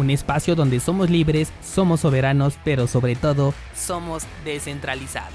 un espacio donde somos libres, somos soberanos, pero sobre todo somos descentralizados.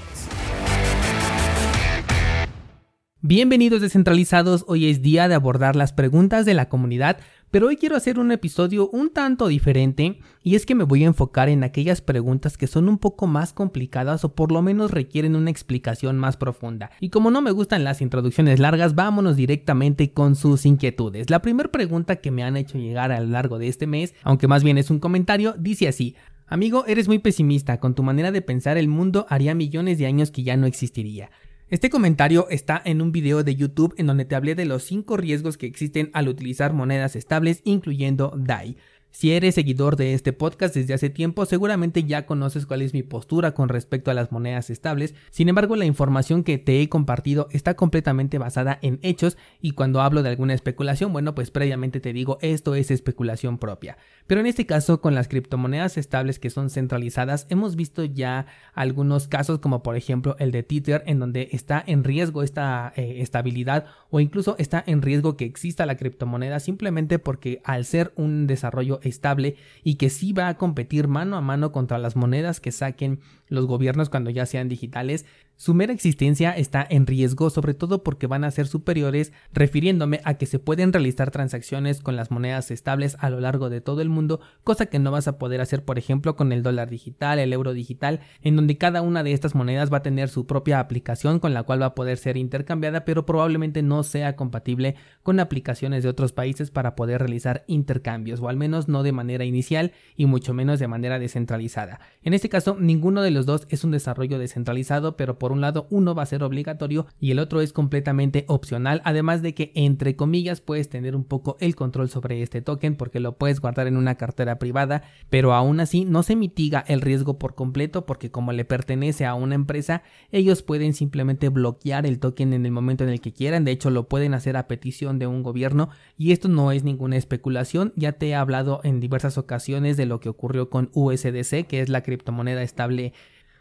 Bienvenidos descentralizados, hoy es día de abordar las preguntas de la comunidad, pero hoy quiero hacer un episodio un tanto diferente y es que me voy a enfocar en aquellas preguntas que son un poco más complicadas o por lo menos requieren una explicación más profunda. Y como no me gustan las introducciones largas, vámonos directamente con sus inquietudes. La primera pregunta que me han hecho llegar a lo largo de este mes, aunque más bien es un comentario, dice así. Amigo, eres muy pesimista, con tu manera de pensar el mundo haría millones de años que ya no existiría. Este comentario está en un video de YouTube en donde te hablé de los 5 riesgos que existen al utilizar monedas estables, incluyendo DAI. Si eres seguidor de este podcast desde hace tiempo, seguramente ya conoces cuál es mi postura con respecto a las monedas estables. Sin embargo, la información que te he compartido está completamente basada en hechos y cuando hablo de alguna especulación, bueno, pues previamente te digo esto es especulación propia. Pero en este caso, con las criptomonedas estables que son centralizadas, hemos visto ya algunos casos como por ejemplo el de Tether en donde está en riesgo esta eh, estabilidad o incluso está en riesgo que exista la criptomoneda simplemente porque al ser un desarrollo estable y que sí va a competir mano a mano contra las monedas que saquen los gobiernos cuando ya sean digitales, su mera existencia está en riesgo, sobre todo porque van a ser superiores, refiriéndome a que se pueden realizar transacciones con las monedas estables a lo largo de todo el mundo, cosa que no vas a poder hacer, por ejemplo, con el dólar digital, el euro digital, en donde cada una de estas monedas va a tener su propia aplicación con la cual va a poder ser intercambiada, pero probablemente no sea compatible con aplicaciones de otros países para poder realizar intercambios, o al menos no de manera inicial y mucho menos de manera descentralizada. En este caso, ninguno de los dos es un desarrollo descentralizado, pero por un lado uno va a ser obligatorio y el otro es completamente opcional, además de que entre comillas puedes tener un poco el control sobre este token porque lo puedes guardar en una cartera privada, pero aún así no se mitiga el riesgo por completo porque como le pertenece a una empresa, ellos pueden simplemente bloquear el token en el momento en el que quieran, de hecho lo pueden hacer a petición de un gobierno y esto no es ninguna especulación, ya te he hablado en diversas ocasiones de lo que ocurrió con USDC, que es la criptomoneda estable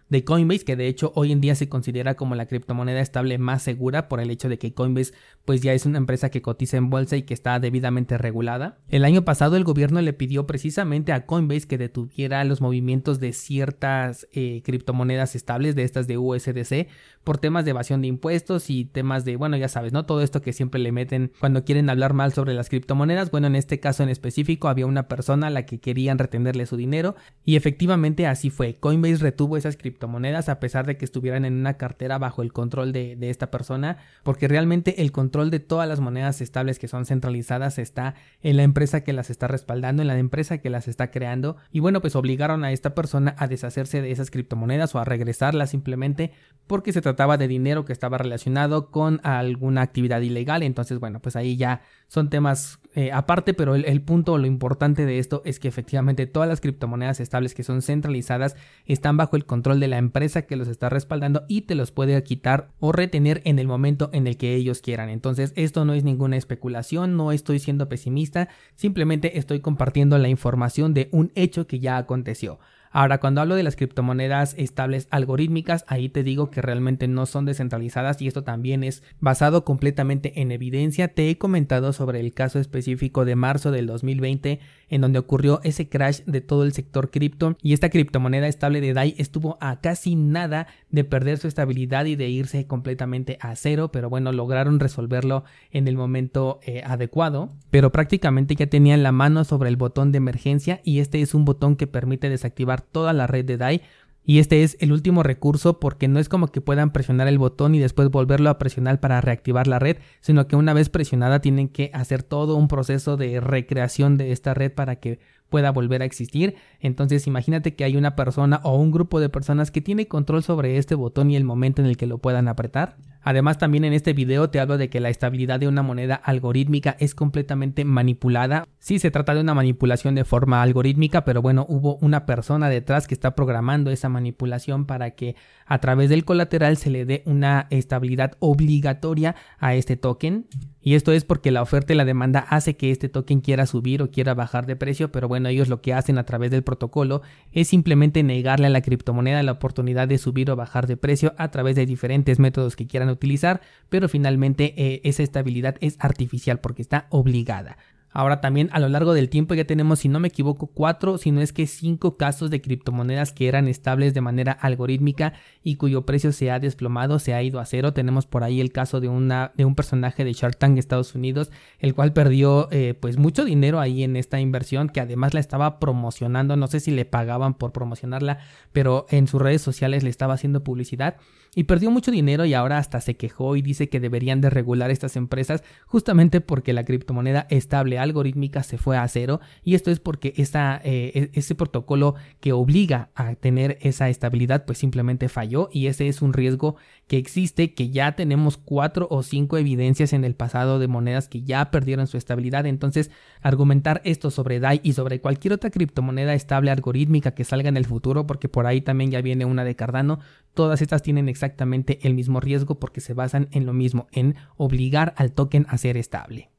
de Coinbase, que de hecho hoy en día se considera como la criptomoneda estable más segura por el hecho de que Coinbase pues ya es una empresa que cotiza en bolsa y que está debidamente regulada. El año pasado el gobierno le pidió precisamente a Coinbase que detuviera los movimientos de ciertas eh, criptomonedas estables, de estas de USDC, por temas de evasión de impuestos y temas de, bueno, ya sabes, ¿no? Todo esto que siempre le meten cuando quieren hablar mal sobre las criptomonedas. Bueno, en este caso en específico había una persona a la que querían retenerle su dinero y efectivamente así fue. Coinbase retuvo esas criptomonedas criptomonedas a pesar de que estuvieran en una cartera bajo el control de, de, esta persona porque realmente el control de todas las monedas estables que son centralizadas está en la empresa que las está respaldando, en la empresa que las está creando. Y bueno pues obligaron a esta persona a deshacerse de esas criptomonedas o a regresarlas simplemente porque se trataba de dinero que estaba relacionado con alguna actividad ilegal. Entonces bueno pues ahí ya son temas eh, aparte, pero el, punto, lo importante de esto es que efectivamente todas las criptomonedas estables que son centralizadas están bajo el control de la empresa que los está respaldando y te los puede quitar o retener en el momento en el que ellos quieran. Entonces, esto no es ninguna especulación, no estoy siendo pesimista, simplemente estoy compartiendo la información de un hecho que ya aconteció. Ahora, cuando hablo de las criptomonedas estables algorítmicas, ahí te digo que realmente no son descentralizadas y esto también es basado completamente en evidencia. Te he comentado sobre el caso específico de marzo del 2020 en donde ocurrió ese crash de todo el sector cripto y esta criptomoneda estable de DAI estuvo a casi nada de perder su estabilidad y de irse completamente a cero, pero bueno, lograron resolverlo en el momento eh, adecuado, pero prácticamente ya tenían la mano sobre el botón de emergencia y este es un botón que permite desactivar toda la red de DAI y este es el último recurso porque no es como que puedan presionar el botón y después volverlo a presionar para reactivar la red, sino que una vez presionada tienen que hacer todo un proceso de recreación de esta red para que pueda volver a existir. Entonces imagínate que hay una persona o un grupo de personas que tiene control sobre este botón y el momento en el que lo puedan apretar. Además también en este video te hablo de que la estabilidad de una moneda algorítmica es completamente manipulada. Sí se trata de una manipulación de forma algorítmica, pero bueno, hubo una persona detrás que está programando esa manipulación para que a través del colateral se le dé una estabilidad obligatoria a este token. Y esto es porque la oferta y la demanda hace que este token quiera subir o quiera bajar de precio, pero bueno, ellos lo que hacen a través del protocolo es simplemente negarle a la criptomoneda la oportunidad de subir o bajar de precio a través de diferentes métodos que quieran utilizar, pero finalmente eh, esa estabilidad es artificial porque está obligada. Ahora también a lo largo del tiempo ya tenemos, si no me equivoco, cuatro, si no es que cinco casos de criptomonedas que eran estables de manera algorítmica y cuyo precio se ha desplomado, se ha ido a cero. Tenemos por ahí el caso de, una, de un personaje de Shark Tank Estados Unidos, el cual perdió eh, pues mucho dinero ahí en esta inversión, que además la estaba promocionando, no sé si le pagaban por promocionarla, pero en sus redes sociales le estaba haciendo publicidad y perdió mucho dinero y ahora hasta se quejó y dice que deberían de regular estas empresas justamente porque la criptomoneda estable algorítmica se fue a cero y esto es porque esa, eh, e, ese protocolo que obliga a tener esa estabilidad pues simplemente falló y ese es un riesgo que existe que ya tenemos cuatro o cinco evidencias en el pasado de monedas que ya perdieron su estabilidad entonces argumentar esto sobre DAI y sobre cualquier otra criptomoneda estable algorítmica que salga en el futuro porque por ahí también ya viene una de Cardano todas estas tienen exactamente el mismo riesgo porque se basan en lo mismo, en obligar al token a ser estable.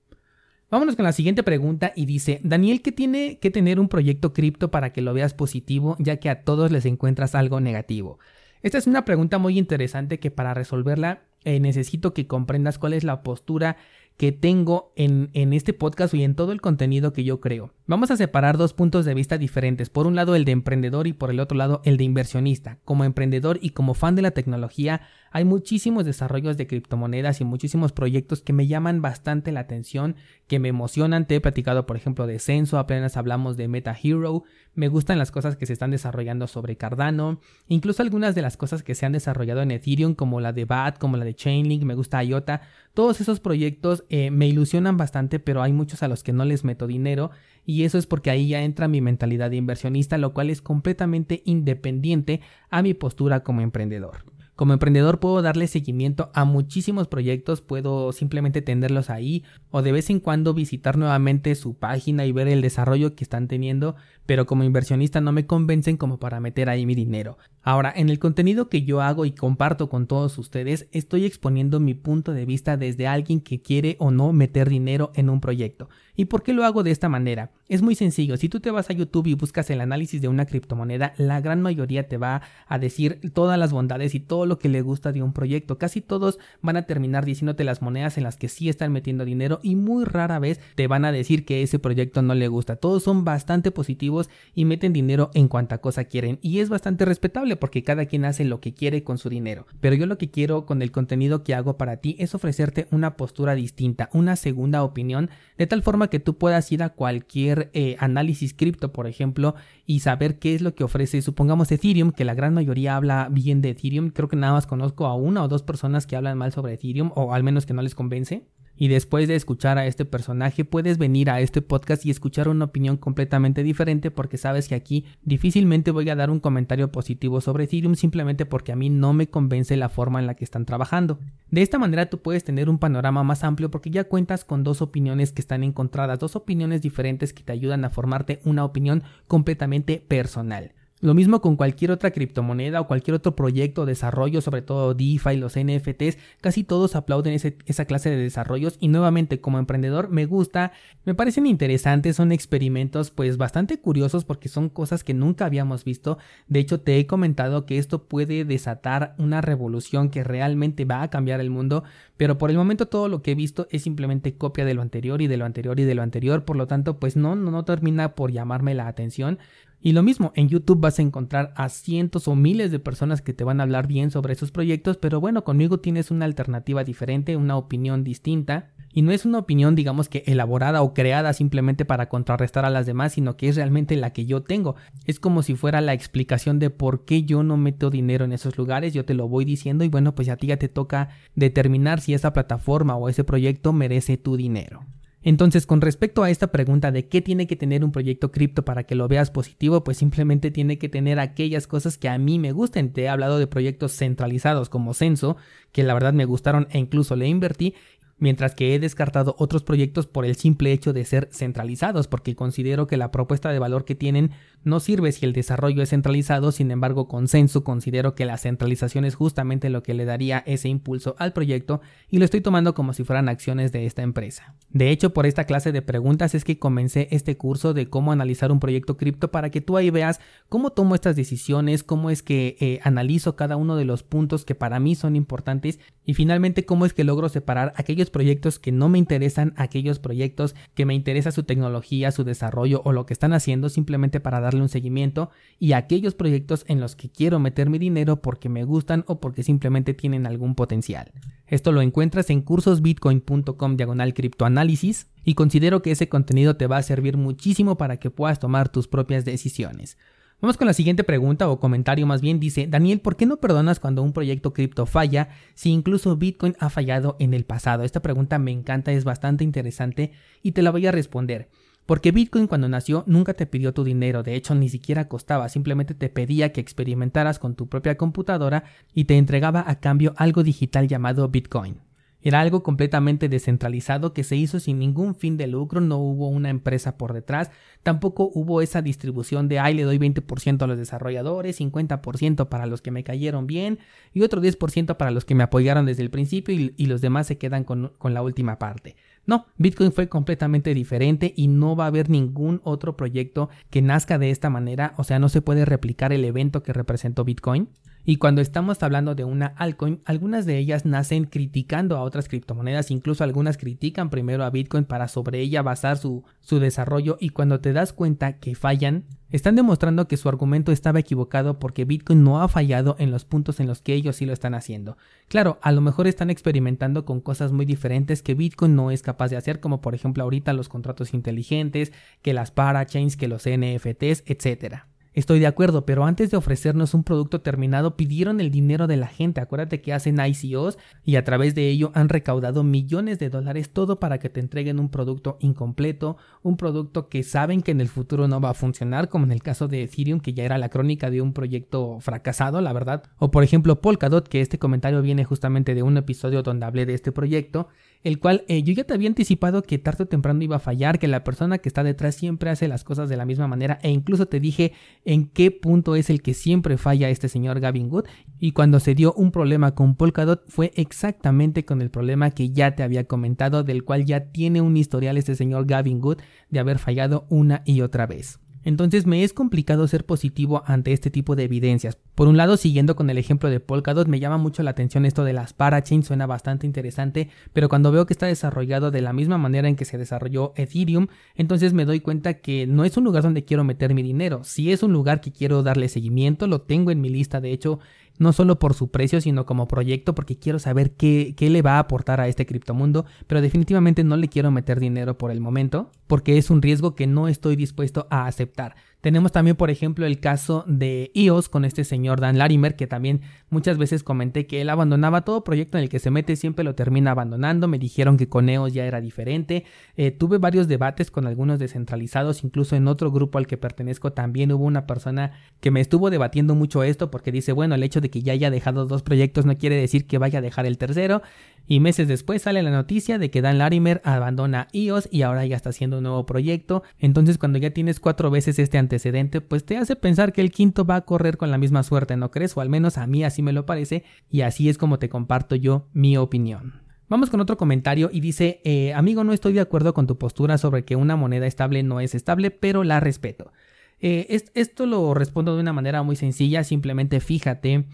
Vámonos con la siguiente pregunta y dice, Daniel, ¿qué tiene que tener un proyecto cripto para que lo veas positivo ya que a todos les encuentras algo negativo? Esta es una pregunta muy interesante que para resolverla eh, necesito que comprendas cuál es la postura que tengo en, en, este podcast y en todo el contenido que yo creo. Vamos a separar dos puntos de vista diferentes. Por un lado el de emprendedor y por el otro lado el de inversionista. Como emprendedor y como fan de la tecnología, hay muchísimos desarrollos de criptomonedas y muchísimos proyectos que me llaman bastante la atención, que me emocionan. Te he platicado, por ejemplo, de Censo, apenas hablamos de Meta Hero. Me gustan las cosas que se están desarrollando sobre Cardano, incluso algunas de las cosas que se han desarrollado en Ethereum, como la de BAT, como la de Chainlink, me gusta IOTA. Todos esos proyectos eh, me ilusionan bastante, pero hay muchos a los que no les meto dinero y eso es porque ahí ya entra mi mentalidad de inversionista, lo cual es completamente independiente a mi postura como emprendedor. Como emprendedor puedo darle seguimiento a muchísimos proyectos, puedo simplemente tenerlos ahí o de vez en cuando visitar nuevamente su página y ver el desarrollo que están teniendo, pero como inversionista no me convencen como para meter ahí mi dinero. Ahora, en el contenido que yo hago y comparto con todos ustedes, estoy exponiendo mi punto de vista desde alguien que quiere o no meter dinero en un proyecto. ¿Y por qué lo hago de esta manera? Es muy sencillo, si tú te vas a YouTube y buscas el análisis de una criptomoneda, la gran mayoría te va a decir todas las bondades y todo lo que le gusta de un proyecto. Casi todos van a terminar diciéndote las monedas en las que sí están metiendo dinero y muy rara vez te van a decir que ese proyecto no le gusta. Todos son bastante positivos y meten dinero en cuanta cosa quieren y es bastante respetable porque cada quien hace lo que quiere con su dinero. Pero yo lo que quiero con el contenido que hago para ti es ofrecerte una postura distinta, una segunda opinión, de tal forma que tú puedas ir a cualquier eh, análisis cripto, por ejemplo, y saber qué es lo que ofrece, supongamos Ethereum, que la gran mayoría habla bien de Ethereum, creo que nada más conozco a una o dos personas que hablan mal sobre Ethereum, o al menos que no les convence y después de escuchar a este personaje puedes venir a este podcast y escuchar una opinión completamente diferente porque sabes que aquí difícilmente voy a dar un comentario positivo sobre Ethereum simplemente porque a mí no me convence la forma en la que están trabajando. De esta manera tú puedes tener un panorama más amplio porque ya cuentas con dos opiniones que están encontradas, dos opiniones diferentes que te ayudan a formarte una opinión completamente personal. Lo mismo con cualquier otra criptomoneda o cualquier otro proyecto o desarrollo, sobre todo DeFi, los NFTs, casi todos aplauden esa clase de desarrollos y nuevamente como emprendedor me gusta, me parecen interesantes, son experimentos pues bastante curiosos porque son cosas que nunca habíamos visto, de hecho te he comentado que esto puede desatar una revolución que realmente va a cambiar el mundo, pero por el momento todo lo que he visto es simplemente copia de lo anterior y de lo anterior y de lo anterior, por lo tanto pues no, no, no termina por llamarme la atención, y lo mismo, en YouTube vas a encontrar a cientos o miles de personas que te van a hablar bien sobre esos proyectos, pero bueno, conmigo tienes una alternativa diferente, una opinión distinta. Y no es una opinión, digamos que elaborada o creada simplemente para contrarrestar a las demás, sino que es realmente la que yo tengo. Es como si fuera la explicación de por qué yo no meto dinero en esos lugares, yo te lo voy diciendo y bueno, pues a ti ya te toca determinar si esa plataforma o ese proyecto merece tu dinero. Entonces, con respecto a esta pregunta de qué tiene que tener un proyecto cripto para que lo veas positivo, pues simplemente tiene que tener aquellas cosas que a mí me gusten. Te he hablado de proyectos centralizados como Censo, que la verdad me gustaron e incluso le invertí, mientras que he descartado otros proyectos por el simple hecho de ser centralizados, porque considero que la propuesta de valor que tienen no sirve si el desarrollo es centralizado, sin embargo, consenso considero que la centralización es justamente lo que le daría ese impulso al proyecto y lo estoy tomando como si fueran acciones de esta empresa. De hecho, por esta clase de preguntas es que comencé este curso de cómo analizar un proyecto cripto para que tú ahí veas cómo tomo estas decisiones, cómo es que eh, analizo cada uno de los puntos que para mí son importantes y finalmente cómo es que logro separar aquellos proyectos que no me interesan, aquellos proyectos que me interesa su tecnología, su desarrollo o lo que están haciendo simplemente para darle un seguimiento y aquellos proyectos en los que quiero meter mi dinero porque me gustan o porque simplemente tienen algún potencial. Esto lo encuentras en cursosbitcoin.com diagonal criptoanálisis y considero que ese contenido te va a servir muchísimo para que puedas tomar tus propias decisiones. Vamos con la siguiente pregunta o comentario más bien. Dice, Daniel, ¿por qué no perdonas cuando un proyecto cripto falla si incluso Bitcoin ha fallado en el pasado? Esta pregunta me encanta, es bastante interesante y te la voy a responder. Porque Bitcoin cuando nació nunca te pidió tu dinero, de hecho ni siquiera costaba, simplemente te pedía que experimentaras con tu propia computadora y te entregaba a cambio algo digital llamado Bitcoin. Era algo completamente descentralizado que se hizo sin ningún fin de lucro, no hubo una empresa por detrás, tampoco hubo esa distribución de, ay, le doy 20% a los desarrolladores, 50% para los que me cayeron bien y otro 10% para los que me apoyaron desde el principio y, los demás se quedan con, con la última parte. No, Bitcoin fue completamente diferente y no va a haber ningún otro proyecto que nazca de esta manera, o sea, no se puede replicar el evento que representó Bitcoin. Y cuando estamos hablando de una altcoin, algunas de ellas nacen criticando a otras criptomonedas, incluso algunas critican primero a Bitcoin para sobre ella basar su, desarrollo y cuando te das cuenta que fallan, están demostrando que su argumento estaba equivocado porque Bitcoin no ha fallado en los puntos en los que ellos sí lo están haciendo. Claro, a lo mejor están experimentando con cosas muy diferentes que Bitcoin no es capaz de hacer, como por ejemplo ahorita los contratos inteligentes, que las parachains, que los NFTs, etcétera. Estoy de acuerdo, pero antes de ofrecernos un producto terminado pidieron el dinero de la gente. Acuérdate que hacen ICOs y a través de ello han recaudado millones de dólares todo para que te entreguen un producto incompleto, un producto que saben que en el futuro no va a funcionar, como en el caso de Ethereum, que ya era la crónica de un proyecto fracasado, la verdad. O por ejemplo Polkadot, que este comentario viene justamente de un episodio donde hablé de este proyecto el cual eh, yo ya te había anticipado que tarde o temprano iba a fallar, que la persona que está detrás siempre hace las cosas de la misma manera e incluso te dije en qué punto es el que siempre falla este señor Gavin Good y cuando se dio un problema con Polkadot fue exactamente con el problema que ya te había comentado del cual ya tiene un historial este señor Gavin Good de haber fallado una y otra vez. Entonces me es complicado ser positivo ante este tipo de evidencias. Por un lado, siguiendo con el ejemplo de Polkadot, me llama mucho la atención esto de las parachains, suena bastante interesante, pero cuando veo que está desarrollado de la misma manera en que se desarrolló Ethereum, entonces me doy cuenta que no es un lugar donde quiero meter mi dinero. Si es un lugar que quiero darle seguimiento, lo tengo en mi lista, de hecho, no solo por su precio, sino como proyecto, porque quiero saber qué, qué, le va a aportar a este criptomundo, pero definitivamente no le quiero meter dinero por el momento, porque es un riesgo que no estoy dispuesto a aceptar. Tenemos también, por ejemplo, el caso de iOS con este señor Dan Larimer, que también muchas veces comenté que él abandonaba todo proyecto en el que se mete, siempre lo termina abandonando. Me dijeron que con EOS ya era diferente. Eh, tuve varios debates con algunos descentralizados, incluso en otro grupo al que pertenezco también hubo una persona que me estuvo debatiendo mucho esto porque dice, bueno, el hecho de que ya haya dejado dos proyectos no quiere decir que vaya a dejar el tercero. Y meses después sale la noticia de que Dan Larimer abandona iOS y ahora ya está haciendo un nuevo proyecto. Entonces cuando ya tienes cuatro veces este antecedente, pues te hace pensar que el quinto va a correr con la misma suerte, ¿no crees? O al menos a mí así me lo parece y así es como te comparto yo mi opinión. Vamos con otro comentario y dice, eh, amigo, no estoy de acuerdo con tu postura sobre que una moneda estable no es estable, pero la respeto. Eh, esto lo respondo de una manera muy sencilla, simplemente fíjate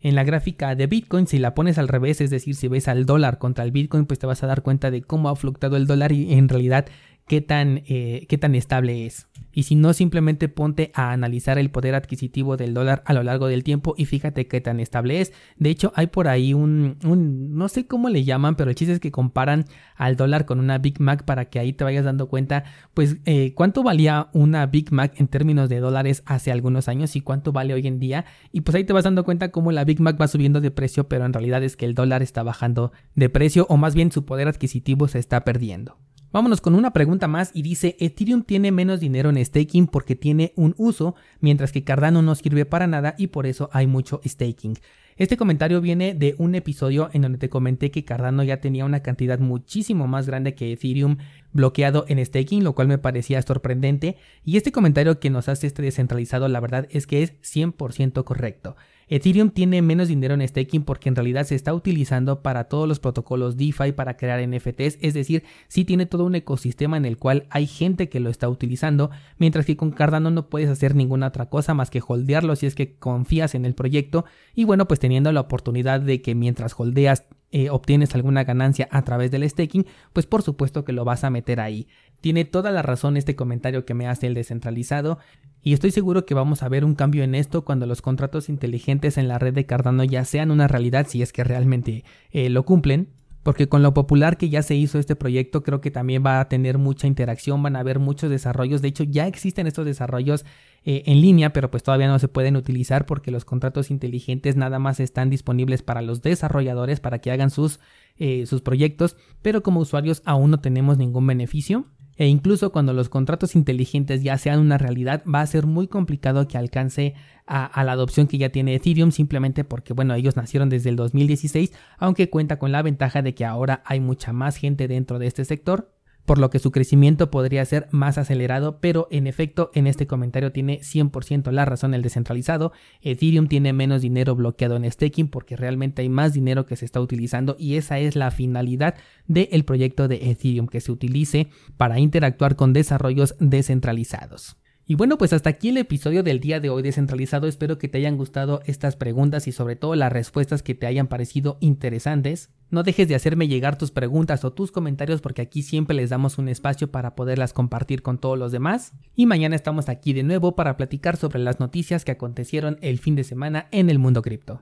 en la gráfica de Bitcoin, si la pones al revés, es decir, si ves al dólar contra el Bitcoin, pues te vas a dar cuenta de cómo ha fluctuado el dólar y en realidad qué tan, eh, qué tan estable es. Y si no, simplemente ponte a analizar el poder adquisitivo del dólar a lo largo del tiempo y fíjate qué tan estable es. De hecho, hay por ahí un, un, no sé cómo le llaman, pero el chiste es que comparan al dólar con una Big Mac para que ahí te vayas dando cuenta, pues, eh, cuánto valía una Big Mac en términos de dólares hace algunos años y cuánto vale hoy en día. Y pues ahí te vas dando cuenta cómo la Big Mac va subiendo de precio, pero en realidad es que el dólar está bajando de precio o más bien su poder adquisitivo se está perdiendo. Vámonos con una pregunta más y dice, Ethereum tiene menos dinero en staking porque tiene un uso, mientras que Cardano no sirve para nada y por eso hay mucho staking. Este comentario viene de un episodio en donde te comenté que Cardano ya tenía una cantidad muchísimo más grande que Ethereum bloqueado en staking, lo cual me parecía sorprendente. Y este comentario que nos hace este descentralizado, la verdad es que es 100% correcto. Ethereum tiene menos dinero en staking porque en realidad se está utilizando para todos los protocolos DeFi para crear NFTs, es decir, sí tiene todo un ecosistema en el cual hay gente que lo está utilizando, mientras que con Cardano no puedes hacer ninguna otra cosa más que holdearlo si es que confías en el proyecto y bueno, pues teniendo la oportunidad de que mientras holdeas eh, obtienes alguna ganancia a través del staking, pues por supuesto que lo vas a meter ahí. Tiene toda la razón este comentario que me hace el descentralizado y estoy seguro que vamos a ver un cambio en esto cuando los contratos inteligentes en la red de Cardano ya sean una realidad si es que realmente eh, lo cumplen porque con lo popular que ya se hizo este proyecto creo que también va a tener mucha interacción, van a haber muchos desarrollos, de hecho ya existen estos desarrollos eh, en línea, pero pues todavía no se pueden utilizar porque los contratos inteligentes nada más están disponibles para los desarrolladores para que hagan sus, eh, sus proyectos, pero como usuarios aún no tenemos ningún beneficio. E incluso cuando los contratos inteligentes ya sean una realidad, va a ser muy complicado que alcance a, la adopción que ya tiene Ethereum, simplemente porque, bueno, ellos nacieron desde el 2016, aunque cuenta con la ventaja de que ahora hay mucha más gente dentro de este sector, por lo que su crecimiento podría ser más acelerado, pero en efecto en este comentario tiene 100% la razón el descentralizado. Ethereum tiene menos dinero bloqueado en staking porque realmente hay más dinero que se está utilizando y esa es la finalidad del proyecto de Ethereum, que se utilice para interactuar con desarrollos descentralizados. Y bueno, pues hasta aquí el episodio del día de hoy descentralizado. Espero que te hayan gustado estas preguntas y sobre todo las respuestas que te hayan parecido interesantes. No dejes de hacerme llegar tus preguntas o tus comentarios porque aquí siempre les damos un espacio para poderlas compartir con todos los demás. Y mañana estamos aquí de nuevo para platicar sobre las noticias que acontecieron el fin de semana en el mundo cripto.